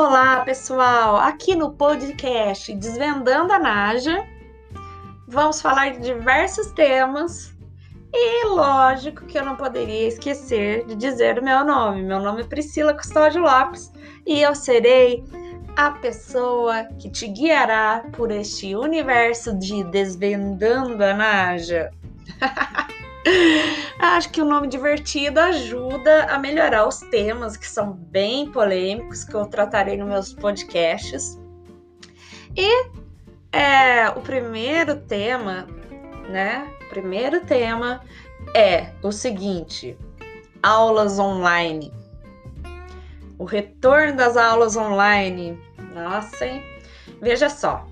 Olá, pessoal! Aqui no podcast Desvendando a Naja, vamos falar de diversos temas e lógico que eu não poderia esquecer de dizer o meu nome. Meu nome é Priscila Custódio Lopes e eu serei a pessoa que te guiará por este universo de Desvendando a Naja. Acho que o nome divertido ajuda a melhorar os temas que são bem polêmicos que eu tratarei nos meus podcasts. E é, o primeiro tema, né? O primeiro tema é o seguinte: aulas online. O retorno das aulas online. Nossa, hein? Veja só,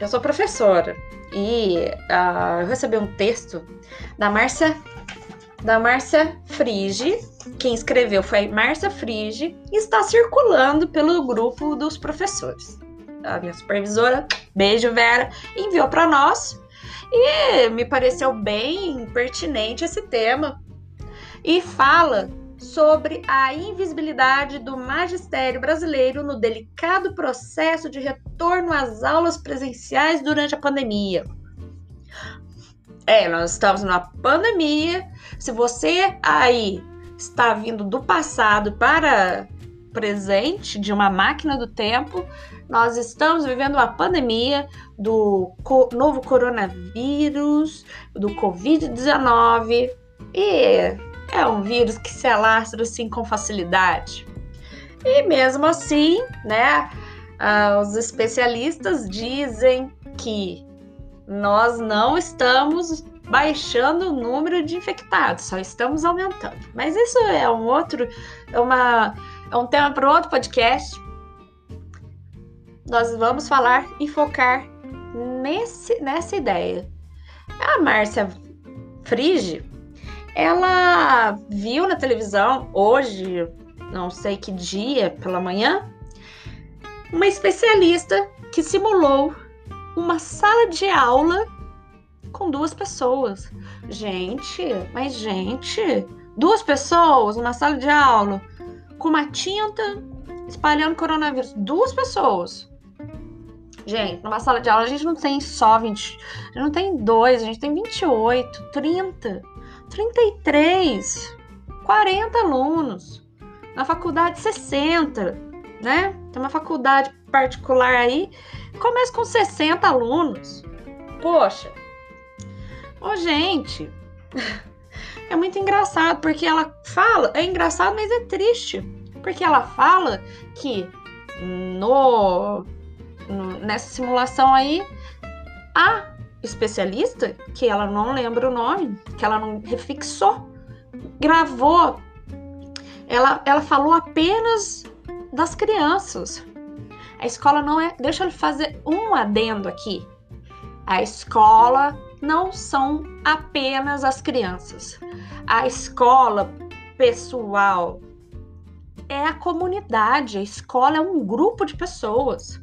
eu sou professora e uh, eu recebi um texto da Márcia da Márcia Frige. Quem escreveu foi Márcia Frige e está circulando pelo grupo dos professores. A minha supervisora, beijo Vera, enviou para nós e me pareceu bem pertinente esse tema. E fala sobre a invisibilidade do magistério brasileiro no delicado processo de retorno às aulas presenciais durante a pandemia. É, nós estamos numa pandemia. Se você aí está vindo do passado para presente de uma máquina do tempo, nós estamos vivendo uma pandemia do co novo coronavírus, do Covid-19 e é um vírus que se alastra assim com facilidade. E mesmo assim, né, uh, os especialistas dizem que nós não estamos baixando o número de infectados, só estamos aumentando. Mas isso é um outro, é, uma, é um tema para outro podcast. Nós vamos falar e focar nesse, nessa ideia. A Márcia Frige, ela viu na televisão hoje, não sei que dia, pela manhã, uma especialista que simulou uma sala de aula com duas pessoas. Gente, mas gente, duas pessoas numa sala de aula com uma tinta espalhando coronavírus, duas pessoas. Gente, numa sala de aula a gente não tem só 20, a gente não tem dois, a gente tem 28, 30, 33, 40 alunos. Na faculdade 60, né? Tem uma faculdade particular aí Começa com 60 alunos. Poxa. Ô, gente. É muito engraçado, porque ela fala. É engraçado, mas é triste. Porque ela fala que no, no nessa simulação aí, a especialista, que ela não lembra o nome, que ela não refixou, gravou. Ela, ela falou apenas das crianças. A escola não é. Deixa eu fazer um adendo aqui. A escola não são apenas as crianças. A escola, pessoal, é a comunidade. A escola é um grupo de pessoas.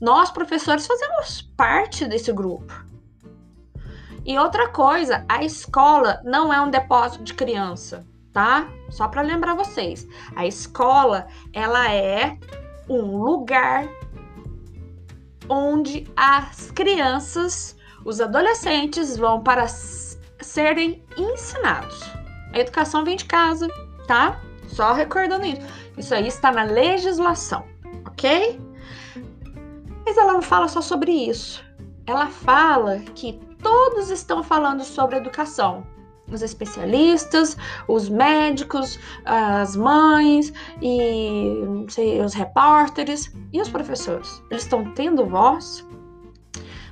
Nós, professores, fazemos parte desse grupo. E outra coisa, a escola não é um depósito de criança, tá? Só para lembrar vocês, a escola ela é um lugar onde as crianças, os adolescentes vão para serem ensinados. A educação vem de casa, tá? Só recordando isso. Isso aí está na legislação, ok? Mas ela não fala só sobre isso. Ela fala que todos estão falando sobre educação os especialistas, os médicos, as mães e sei, os repórteres e os professores. Eles estão tendo voz?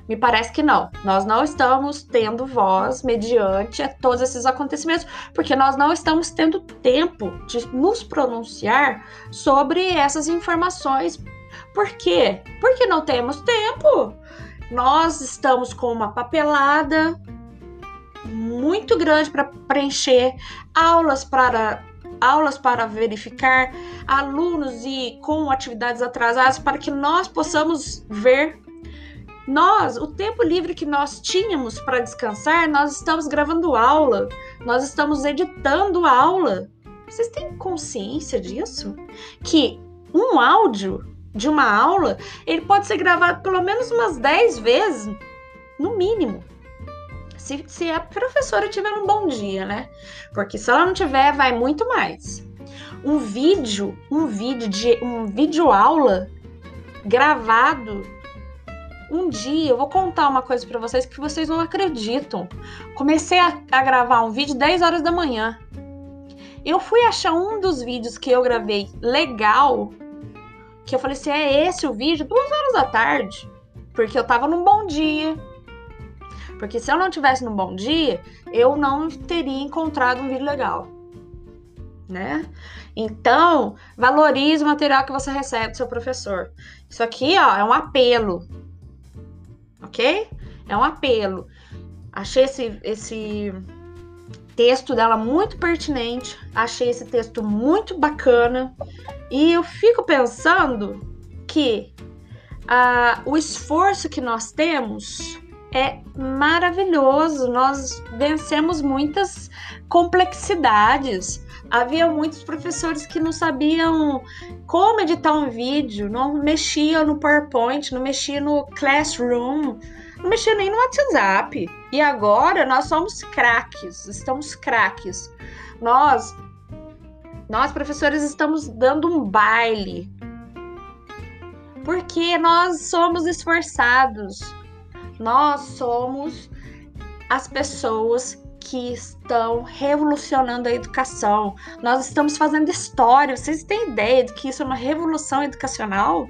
Me parece que não. Nós não estamos tendo voz mediante todos esses acontecimentos, porque nós não estamos tendo tempo de nos pronunciar sobre essas informações. Por quê? Porque não temos tempo. Nós estamos com uma papelada muito grande para preencher, aulas para aulas para verificar, alunos e com atividades atrasadas para que nós possamos ver nós, o tempo livre que nós tínhamos para descansar, nós estamos gravando aula, nós estamos editando aula. Vocês têm consciência disso? Que um áudio de uma aula, ele pode ser gravado pelo menos umas 10 vezes, no mínimo. Se, se a professora tiver um bom dia, né? Porque se ela não tiver, vai muito mais. Um vídeo, um vídeo de um vídeo aula gravado um dia, eu vou contar uma coisa para vocês que vocês não acreditam. Comecei a, a, gravar um vídeo 10 horas da manhã. Eu fui achar um dos vídeos que eu gravei legal, que eu falei assim, é esse o vídeo, duas horas da tarde, porque eu tava num bom dia. Porque se eu não tivesse num bom dia, eu não teria encontrado um vídeo legal, né? Então, valorize o material que você recebe do seu professor. Isso aqui, ó, é um apelo, ok? É um apelo. Achei esse, esse texto dela muito pertinente, achei esse texto muito bacana e eu fico pensando que ah, o esforço que nós temos é maravilhoso. Nós vencemos muitas complexidades. Havia muitos professores que não sabiam como editar um vídeo, não mexiam no PowerPoint, não mexiam no Classroom, mexia nem no WhatsApp. E agora nós somos craques, estamos craques. Nós, nós professores, estamos dando um baile. Porque nós somos esforçados. Nós somos as pessoas que estão revolucionando a educação. Nós estamos fazendo história. Vocês têm ideia de que isso é uma revolução educacional?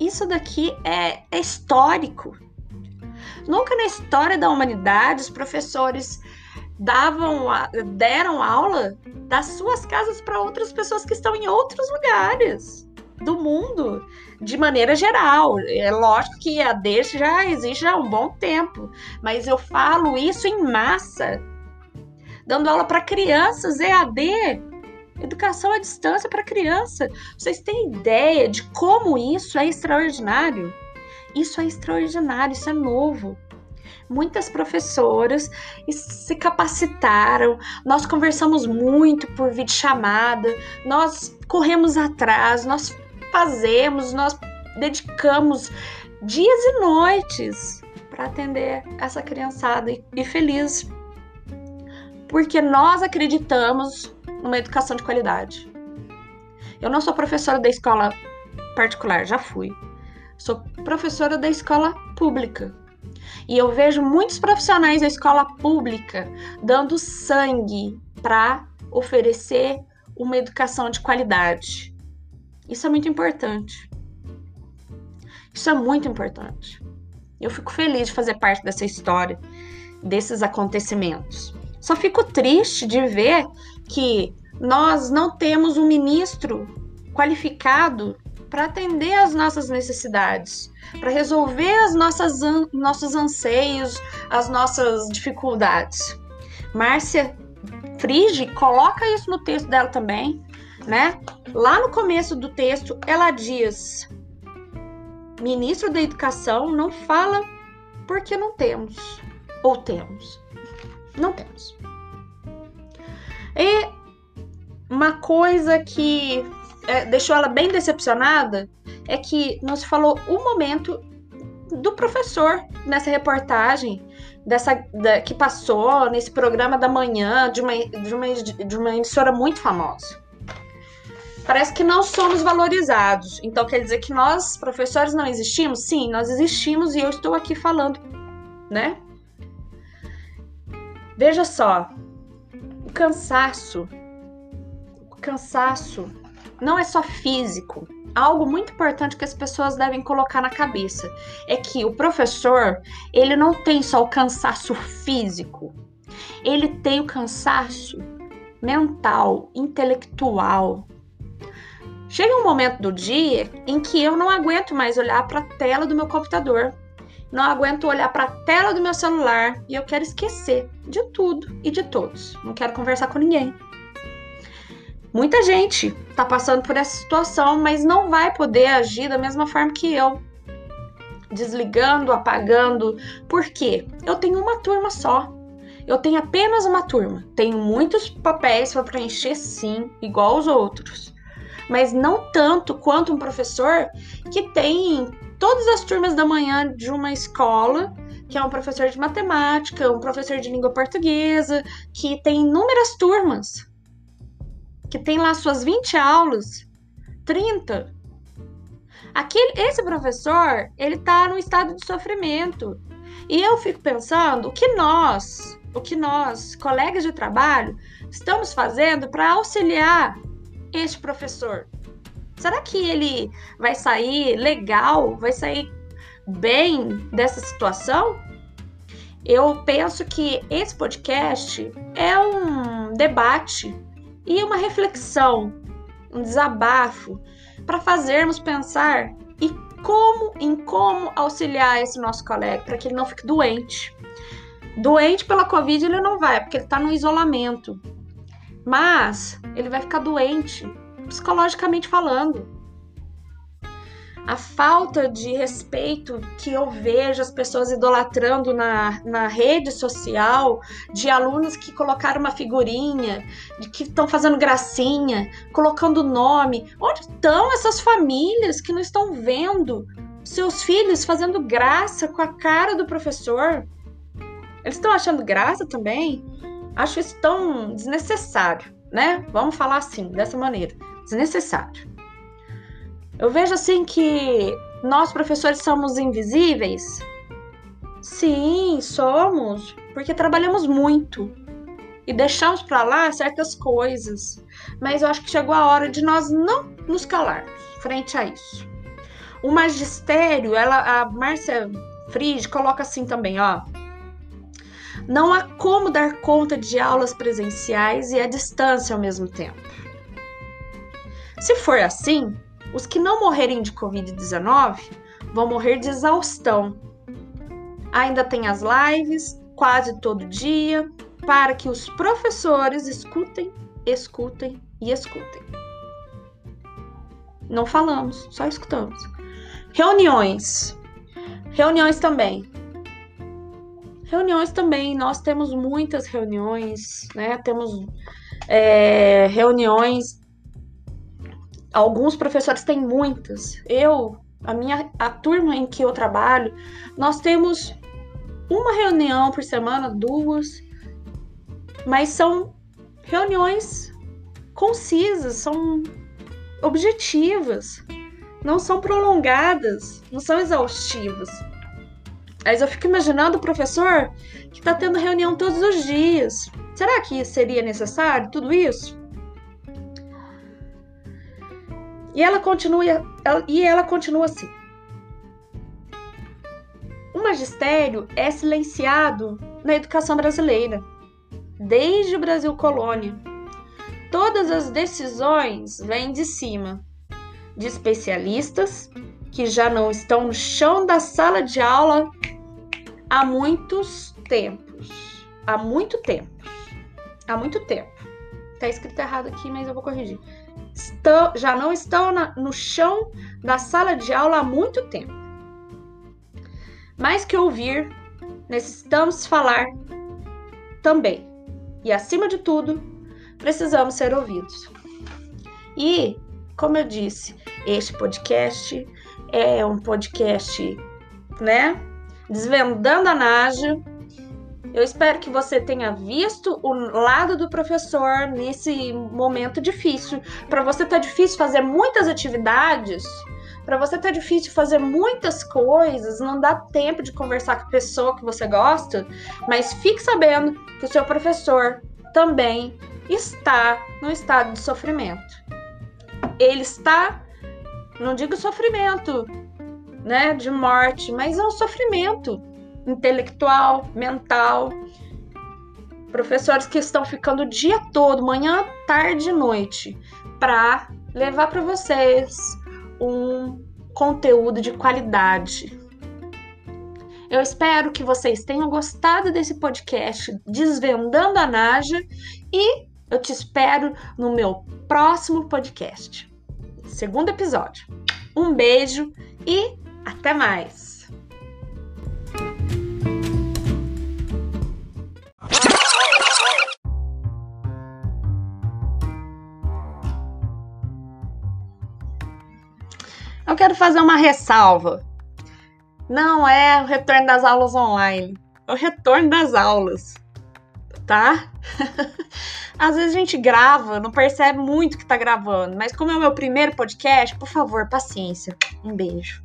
Isso daqui é, é histórico. Nunca na história da humanidade os professores davam deram aula das suas casas para outras pessoas que estão em outros lugares do mundo, de maneira geral. É lógico que a EAD já existe há um bom tempo, mas eu falo isso em massa, dando aula para crianças EAD Educação à distância para criança. Vocês têm ideia de como isso é extraordinário? Isso é extraordinário, isso é novo. Muitas professoras se capacitaram, nós conversamos muito por videochamada, nós corremos atrás, nós fazemos, nós dedicamos dias e noites para atender essa criançada e, e feliz. Porque nós acreditamos numa educação de qualidade. Eu não sou professora da escola particular, já fui. Sou professora da escola pública. E eu vejo muitos profissionais da escola pública dando sangue para oferecer uma educação de qualidade. Isso é muito importante. Isso é muito importante. Eu fico feliz de fazer parte dessa história, desses acontecimentos. Só fico triste de ver que nós não temos um ministro qualificado para atender às nossas necessidades, para resolver as nossas an nossos anseios, as nossas dificuldades. Márcia Frige coloca isso no texto dela também, né? Lá no começo do texto, ela diz: Ministro da Educação não fala porque não temos ou temos. Não temos. E uma coisa que é, deixou ela bem decepcionada é que não se falou o momento do professor nessa reportagem dessa da, que passou nesse programa da manhã de uma, de uma, de uma emissora muito famosa. Parece que não somos valorizados. Então quer dizer que nós, professores, não existimos? Sim, nós existimos e eu estou aqui falando, né? Veja só, o cansaço, o cansaço não é só físico. Algo muito importante que as pessoas devem colocar na cabeça é que o professor, ele não tem só o cansaço físico. Ele tem o cansaço mental, intelectual. Chega um momento do dia em que eu não aguento mais olhar para a tela do meu computador não aguento olhar para a tela do meu celular e eu quero esquecer de tudo e de todos. Não quero conversar com ninguém. Muita gente está passando por essa situação, mas não vai poder agir da mesma forma que eu. Desligando, apagando. Por quê? Eu tenho uma turma só. Eu tenho apenas uma turma. Tenho muitos papéis para preencher, sim, igual os outros. mas não tanto quanto um professor que tem todas as turmas da manhã de uma escola, que é um professor de matemática, um professor de língua portuguesa, que tem inúmeras turmas, que tem lá suas 20 aulas, 30. Aquele, esse professor, ele tá no estado de sofrimento. E eu fico pensando o que nós, o que nós, colegas de trabalho, estamos fazendo para auxiliar este professor? Será que ele vai sair legal, vai sair bem dessa situação? Eu penso que esse podcast é um debate e uma reflexão, um desabafo para fazermos pensar e como em como auxiliar esse nosso colega para que ele não fique doente. Doente pela Covid ele não vai, porque ele está no isolamento. Mas ele vai ficar doente, psicologicamente falando. A falta de respeito que eu vejo as pessoas idolatrando na, na rede social, de alunos que colocaram uma figurinha, de que estão fazendo gracinha, colocando nome. Onde estão essas famílias que não estão vendo seus filhos fazendo graça com a cara do professor? Eles estão achando graça também? Acho isso tão desnecessário, né? Vamos falar assim, dessa maneira. Desnecessário. Eu vejo assim que nós professores somos invisíveis. Sim, somos, porque trabalhamos muito e deixamos para lá certas coisas. Mas eu acho que chegou a hora de nós não nos calarmos frente a isso. O magistério, ela, a Márcia Fride coloca assim também, ó. Não há como dar conta de aulas presenciais e à distância ao mesmo tempo. Se for assim, os que não morrerem de Covid-19 vão morrer de exaustão. Ainda tem as lives quase todo dia para que os professores escutem, escutem e escutem. Não falamos, só escutamos. Reuniões. Reuniões também. Reuniões também, nós temos muitas reuniões, né? Temos é, reuniões. Alguns professores têm muitas. Eu, a minha, a turma em que eu trabalho, nós temos uma reunião por semana, duas, mas são reuniões concisas, são objetivas, não são prolongadas, não são exaustivas. Mas eu fico imaginando o professor que está tendo reunião todos os dias. Será que seria necessário tudo isso? E ela continua, e ela continua assim. O magistério é silenciado na educação brasileira, desde o Brasil colônia. Todas as decisões vêm de cima, de especialistas que já não estão no chão da sala de aula há muitos tempos. Há muito tempo. Há muito tempo. Tá escrito errado aqui, mas eu vou corrigir. Estão, já não estão na, no chão da sala de aula há muito tempo. Mais que ouvir, necessitamos falar também. E acima de tudo, precisamos ser ouvidos. E, como eu disse, este podcast é um podcast, né? Desvendando a Naja. Eu espero que você tenha visto o lado do professor nesse momento difícil. Para você tá difícil fazer muitas atividades, para você tá difícil fazer muitas coisas, não dá tempo de conversar com a pessoa que você gosta, mas fique sabendo que o seu professor também está no estado de sofrimento. Ele está, não digo sofrimento, né, de morte, mas é um sofrimento intelectual, mental. Professores que estão ficando o dia todo, manhã, tarde e noite, para levar para vocês um conteúdo de qualidade. Eu espero que vocês tenham gostado desse podcast Desvendando a Naja e eu te espero no meu próximo podcast, segundo episódio. Um beijo e até mais! Quero fazer uma ressalva. Não é o retorno das aulas online, é o retorno das aulas, tá? Às vezes a gente grava, não percebe muito que tá gravando, mas como é o meu primeiro podcast, por favor, paciência. Um beijo.